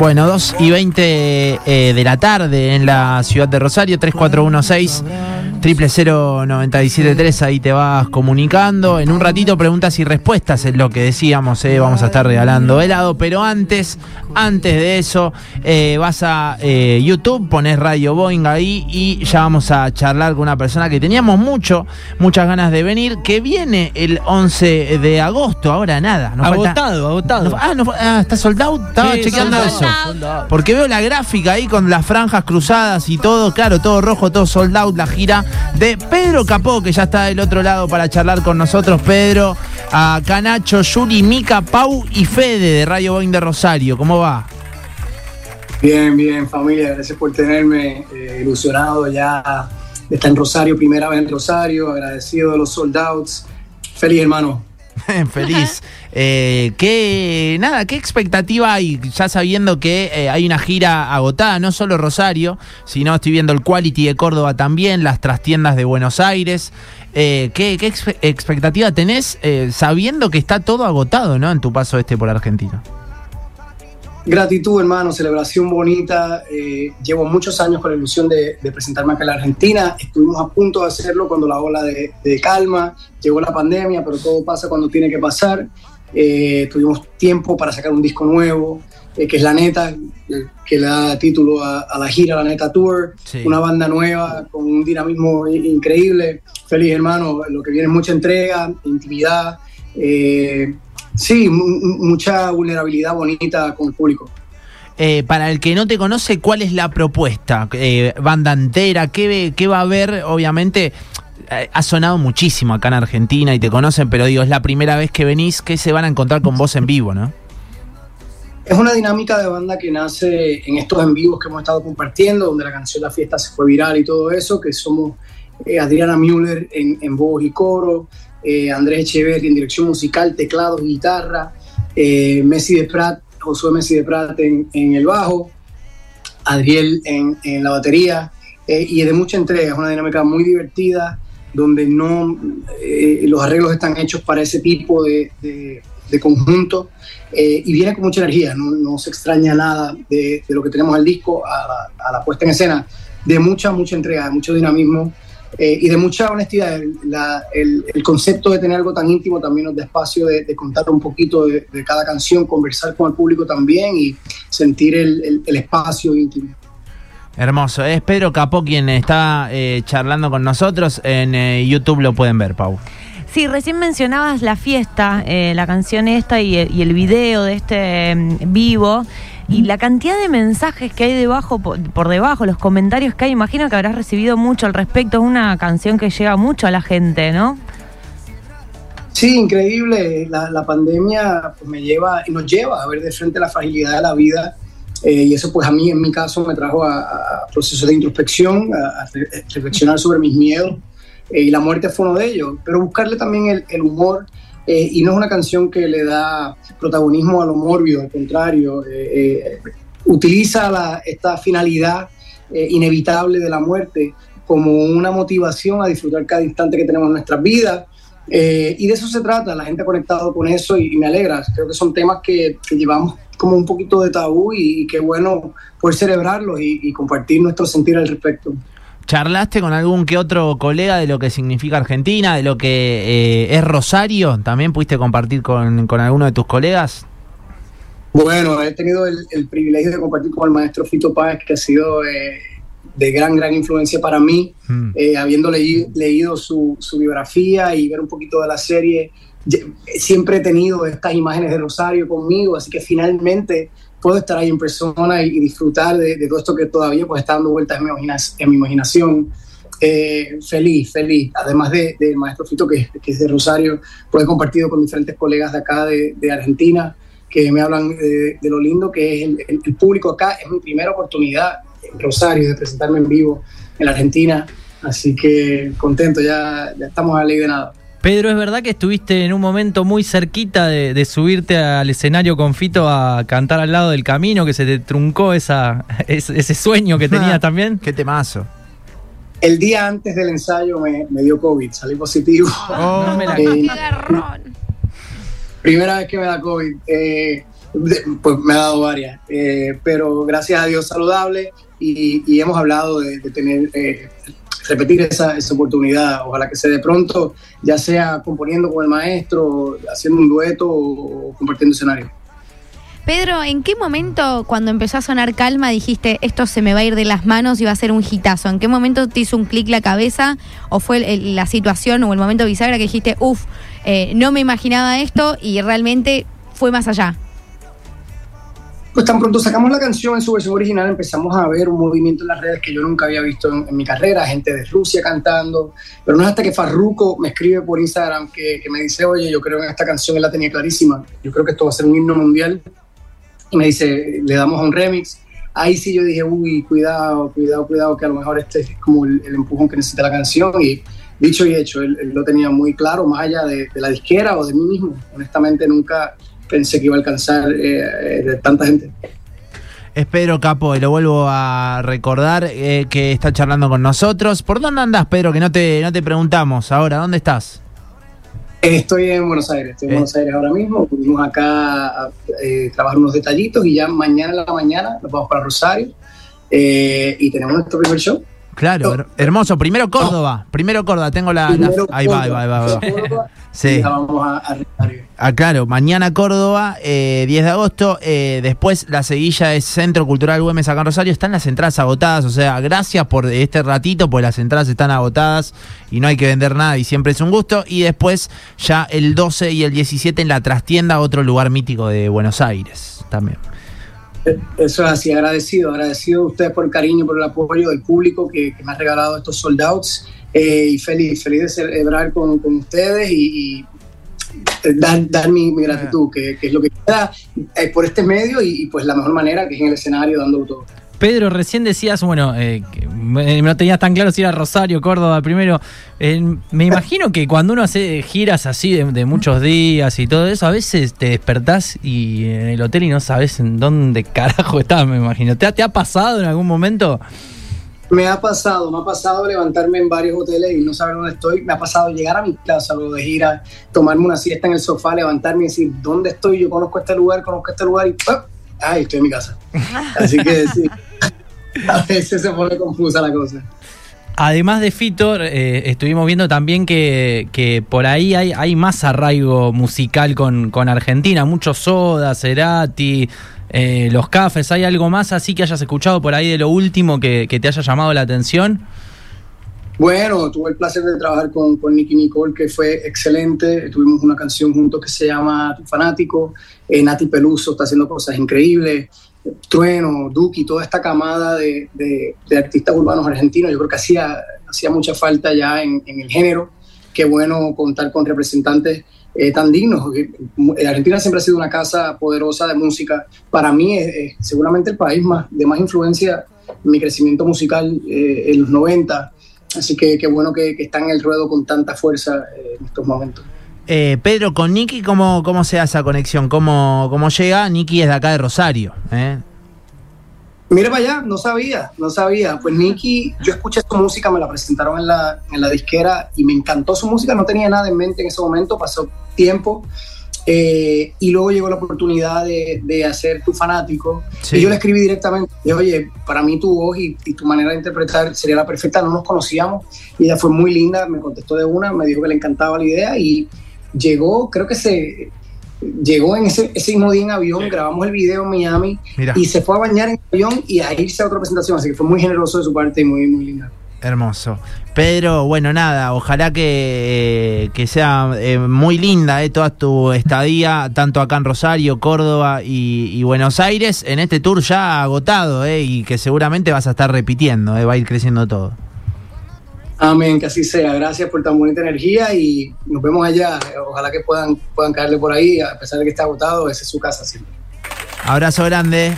Bueno, 2 y 20 eh, de la tarde en la ciudad de Rosario, 3416 000973, ahí te vas comunicando. En un ratito preguntas y respuestas es lo que decíamos, eh, vamos a estar regalando helado, pero antes, antes de eso, eh, vas a eh, YouTube, pones Radio Boeing ahí y ya vamos a charlar con una persona que teníamos mucho, muchas ganas de venir, que viene el 11 de agosto, ahora nada. nos falta- Agotado, agotado. ah, ah, está soldado. Estaba Sí, chequeando eso. Porque veo la gráfica ahí con las franjas cruzadas y todo, claro, todo rojo, todo sold out, la gira de Pedro Capó, que ya está del otro lado para charlar con nosotros. Pedro, a Canacho, Yuri, Mica, Pau y Fede de Radio Boeing de Rosario. ¿Cómo va? Bien, bien, familia, gracias por tenerme eh, ilusionado ya de estar en Rosario, primera vez en Rosario, agradecido de los sold outs. Feliz, hermano. Feliz. Eh, ¿qué, nada, ¿qué expectativa hay? Ya sabiendo que eh, hay una gira agotada, no solo Rosario, sino estoy viendo el Quality de Córdoba también, las trastiendas de Buenos Aires. Eh, ¿Qué, qué expe- expectativa tenés eh, sabiendo que está todo agotado ¿no? en tu paso este por Argentina? Gratitud, hermano, celebración bonita. eh, llevo muchos años con la ilusión de, de presentarme acá en la Argentina. Estuvimos a punto de hacerlo cuando la ola de, de calma, llegó la pandemia, pero todo pasa cuando tiene que pasar. Eh, tuvimos tiempo para sacar un disco nuevo, eh, que es La Neta, eh, que le da título a, a la gira La Neta Tour. Sí. Una banda nueva con un dinamismo increíble. Feliz, hermano. Lo que viene es mucha entrega, intimidad. eh, sí, mu- mu- mucha vulnerabilidad bonita con el público. Eh, para el que no te conoce, ¿cuál es la propuesta? Eh, banda entera, ¿qué, qué va a haber? Obviamente, eh, ha sonado muchísimo acá en Argentina y te conocen, pero digo, es la primera vez que venís, ¿qué se van a encontrar con vos en vivo, no? Es una dinámica de banda que nace en estos en vivos que hemos estado compartiendo, donde la canción La Fiesta se fue viral y todo eso, que somos eh, Adriana Müller en, en voz y coro, eh, Andrés Echeverri en dirección musical, teclados y guitarra, eh, Messi de Prat, Josué Messi de Prat en, el bajo, Adriel en, la batería, eh, y de mucha entrega, es una dinámica muy divertida, donde no los arreglos están hechos para ese tipo de, conjunto. Y viene con mucha energía, no, no se extraña nada de, lo que tenemos al disco a la, a puesta en escena, de mucha, mucha entrega, mucho dinamismo eh, y de mucha honestidad. El, la- el- el concepto de tener algo tan íntimo también nos da espacio de, de contar un poquito de, de cada canción, conversar con el público también y sentir el, el- el espacio íntimo. Hermoso. Es Pedro Capó quien está eh, charlando con nosotros. En eh, YouTube lo pueden ver, Pau. Sí, recién mencionabas la fiesta, eh, la canción esta y el, y el video de este mm, vivo. Y la cantidad de mensajes que hay debajo, por, debajo, los comentarios que hay, imagino que habrás recibido mucho al respecto. Es una canción que llega mucho a la gente, ¿no? Sí, increíble. La, la pandemia pues, me lleva nos lleva a ver de frente la fragilidad de la vida. eh, y eso, pues a mí, en mi caso, me trajo a, a procesos de introspección, a, a re- reflexionar sobre mis miedos. eh, y la muerte fue uno de ellos. Pero buscarle también el, el humor. Eh, y no es una canción que le da protagonismo a lo mórbido, al contrario. eh, eh, utiliza la- esta finalidad eh, inevitable de la muerte como una motivación a disfrutar cada instante que tenemos en nuestras vidas. Eh, y de eso se trata, la gente ha conectado con eso y, y me alegra. Creo que son temas que, que llevamos como un poquito de tabú y, y qué bueno poder celebrarlos y, y compartir nuestro sentir al respecto. ¿Charlaste con algún que otro colega de lo que significa Argentina, de lo que eh, es Rosario? ¿También pudiste compartir con, con alguno de tus colegas? Bueno, he tenido el, el privilegio de compartir con el maestro Fito Páez, que ha sido eh, de gran, gran influencia para mí, Mm. eh, habiendo leí- leído su, su biografía y ver un poquito de la serie. Siempre he tenido estas imágenes de Rosario conmigo, así que finalmente puedo estar ahí en persona y, y disfrutar de, de todo esto que todavía pues, está dando vueltas en mi, en mi imaginación. Eh, feliz, feliz. Además de- del maestro Fito, que, que es de Rosario, pues he compartido con diferentes colegas de acá de, de Argentina que me hablan de, de lo lindo que es el, el- el público acá. Es mi primera oportunidad en Rosario de presentarme en vivo en la Argentina. Así que contento, ya, ya estamos a la ley de nada. Pedro, ¿es verdad que estuviste en un momento muy cerquita de, de subirte al escenario con Fito a cantar al lado del camino, que se te truncó esa, ese, ese sueño que tenías también? Qué temazo. El día antes del ensayo me, me dio COVID, salí positivo. No me la- Eh, primera vez que me da COVID. Eh, pues me ha dado varias, eh, pero gracias a Dios saludable y, hemos hablado de, tener, eh, repetir esa, esa, oportunidad, ojalá que se de pronto, ya sea componiendo con el maestro, haciendo un dueto o compartiendo escenario. Pedro, ¿en qué momento cuando empezó a sonar calma dijiste esto se me va a ir de las manos y va a ser un hitazo? ¿En qué momento te hizo un clic la cabeza o fue la situación o el momento bisagra que dijiste, uff, eh, no me imaginaba esto y realmente fue más allá? Pues tan pronto sacamos la canción en su versión original empezamos a ver un movimiento en las redes que yo nunca había visto en, mi carrera, gente de Rusia cantando, pero no es hasta que Farruko me escribe por Instagram que, que me dice, oye, yo creo en esta canción, él la tenía clarísima, yo creo que esto va a ser un himno mundial y me dice, le damos un remix. Ahí sí yo dije, uy, cuidado, cuidado, cuidado, que a lo mejor este es como el, empujón que necesita la canción. Y dicho y hecho, él, lo tenía muy claro, más allá de, la disquera o de mí mismo. Honestamente, nunca pensé que iba a alcanzar eh, de tanta gente. Espero, Capo, y lo vuelvo a recordar, eh, que está charlando con nosotros. ¿Por dónde andas, Pedro? Que no te, no te preguntamos ahora. ¿Dónde estás? Estoy en Buenos Aires, estoy en Buenos Aires ahora mismo. Pudimos acá a, eh, trabajar unos detallitos y ya mañana en la mañana nos vamos para Rosario eh, y tenemos nuestro primer show. Claro, hermoso. Primero Córdoba, primero Córdoba. Tengo la. ahí, va, ahí va, ahí va, Sí. vamos a, Ah, claro, mañana Córdoba, 10 eh, de agosto. Eh, después la seguilla es Centro Cultural Güemes acá en Rosario. Están las entradas agotadas. O sea, gracias por este ratito, pues las entradas están agotadas y no hay que vender nada y siempre es un gusto. Y después ya el 12 y el 17 en la trastienda, otro lugar mítico de Buenos Aires también. Eso es así, agradecido, agradecido a ustedes por el cariño, por el apoyo del público que, me ha regalado estos soldados eh, y feliz, feliz de celebrar con, ustedes y, dar, mi, gratitud, que, es lo que queda eh, por este medio y, pues la mejor manera que es en el escenario dando todo. Pedro, recién decías, bueno, eh, no tenías tan claro si era Rosario, Córdoba primero. me imagino que cuando uno hace giras así de, muchos días y todo eso, a veces te despertás y en el hotel y no sabes en dónde carajo estás, me imagino. ¿Te, te ha pasado en algún momento? Me ha pasado, me ha pasado levantarme en varios hoteles y no saber dónde estoy. Me ha pasado llegar a mi casa luego de gira, tomarme una siesta en el sofá, levantarme y decir, ¿dónde estoy? Yo conozco este lugar, conozco este lugar y ¡ay! Estoy en mi casa. Así que sí, a veces se pone confusa la cosa. Además de Fito, eh, estuvimos viendo también que, que por ahí hay, hay, más arraigo musical con, con Argentina, muchos Soda, Cerati, eh, los cafés, ¿hay algo más así que hayas escuchado por ahí de lo último que, te haya llamado la atención? Bueno, tuve el placer de trabajar con, con Nicky Nicole, que fue excelente. Tuvimos una canción juntos que se llama Tu Fanático. Eh, Nati Peluso está haciendo cosas increíbles. Trueno, Duki, toda esta camada de, artistas urbanos argentinos. Yo creo que hacía, hacía mucha falta ya en, el género. Qué bueno contar con representantes eh, tan dignos. Eh, Argentina siempre ha sido una casa poderosa de música. Para mí es, seguramente el país más, de más influencia en mi crecimiento musical eh, en los 90. Así que qué bueno que, que, está en el ruedo con tanta fuerza en estos momentos. Pedro, con Nicky, ¿cómo, ¿cómo se hace esa conexión? ¿Cómo, cómo llega? Nicky es de acá de Rosario. ¿eh? Mira para allá, no sabía, no sabía. Pues Nicky, yo escuché su música, me la presentaron en la, en la disquera y me encantó su música, no tenía nada en mente en ese momento, pasó tiempo. Eh, y luego llegó la oportunidad de, de hacer Tu Fanático. Y yo le escribí directamente, y, oye, para mí tu voz y, y, tu manera de interpretar sería la perfecta, no nos conocíamos. Y ella fue muy linda, me contestó de una, me dijo que le encantaba la idea y llegó, creo que se llegó en ese, ese mismo día en avión, grabamos el video en Miami y se fue a bañar en avión y a irse a otra presentación, así que fue muy generoso de su parte y muy, muy linda. Hermoso. Pedro, bueno, nada, ojalá que, que sea eh, muy linda eh, toda tu estadía, tanto acá en Rosario, Córdoba y, Buenos Aires, en este tour ya agotado eh, y que seguramente vas a estar repitiendo, eh, va a ir creciendo todo. Amén, que así sea. Gracias por tan bonita energía y nos vemos allá. Ojalá que puedan, puedan caerle por ahí, a pesar de que está agotado, esa es su casa siempre. Abrazo grande.